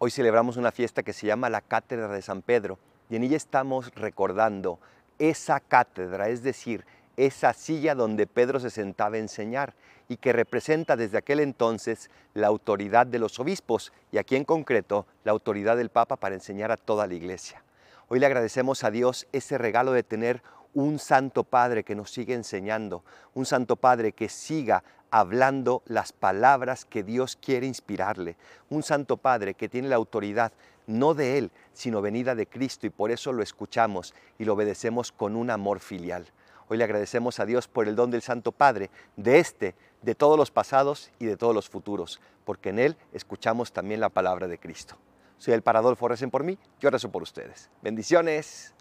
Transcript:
Hoy celebramos una fiesta que se llama la Cátedra de San Pedro y en ella estamos recordando esa cátedra, es decir, esa silla donde Pedro se sentaba a enseñar y que representa desde aquel entonces la autoridad de los obispos y aquí en concreto la autoridad del Papa para enseñar a toda la iglesia. Hoy le agradecemos a Dios ese regalo de tener un Santo Padre que nos sigue enseñando, un Santo Padre que siga hablando las palabras que Dios quiere inspirarle, un Santo Padre que tiene la autoridad no de Él, sino venida de Cristo y por eso lo escuchamos y lo obedecemos con un amor filial. Hoy le agradecemos a Dios por el don del Santo Padre, de este, de todos los pasados y de todos los futuros, porque en Él escuchamos también la palabra de Cristo. Soy el Paradolfo, recen por mí, yo rezo por ustedes. Bendiciones.